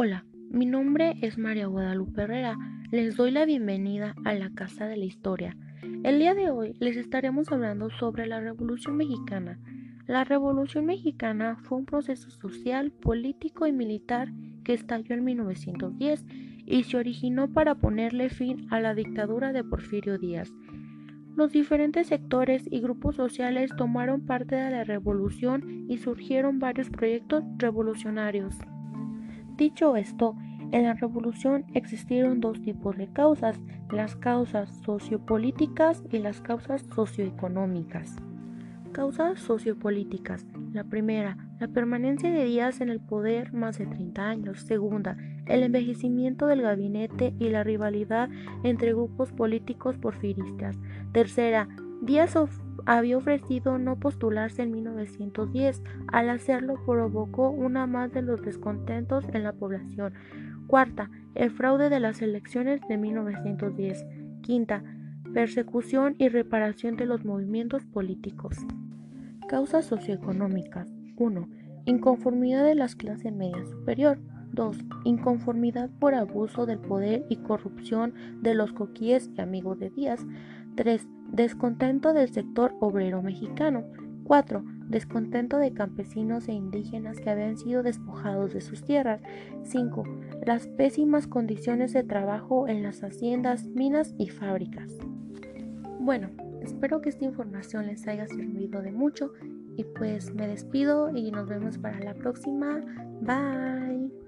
Hola, mi nombre es María Guadalupe Herrera. Les doy la bienvenida a la Casa de la Historia. El día de hoy les estaremos hablando sobre la Revolución Mexicana. La Revolución Mexicana fue un proceso social, político y militar que estalló en 1910 y se originó para ponerle fin a la dictadura de Porfirio Díaz. Los diferentes sectores y grupos sociales tomaron parte de la revolución y surgieron varios proyectos revolucionarios. Dicho esto, en la revolución existieron dos tipos de causas, las causas sociopolíticas y las causas socioeconómicas. Causas sociopolíticas. La primera, la permanencia de Díaz en el poder más de 30 años. Segunda, el envejecimiento del gabinete y la rivalidad entre grupos políticos porfiristas. Tercera, Díaz había ofrecido no postularse en 1910. Al hacerlo provocó una más de los descontentos en la población. Cuarta, el fraude de las elecciones de 1910. Quinta, persecución y reparación de los movimientos políticos. Causas socioeconómicas. 1. Inconformidad de las clases media superior. 2. Inconformidad por abuso del poder y corrupción de los coquíes y amigos de Díaz. 3. Descontento del sector obrero mexicano. 4. Descontento de campesinos e indígenas que habían sido despojados de sus tierras. 5. Las pésimas condiciones de trabajo en las haciendas, minas y fábricas. Bueno, espero que esta información les haya servido de mucho y pues me despido y nos vemos para la próxima. Bye.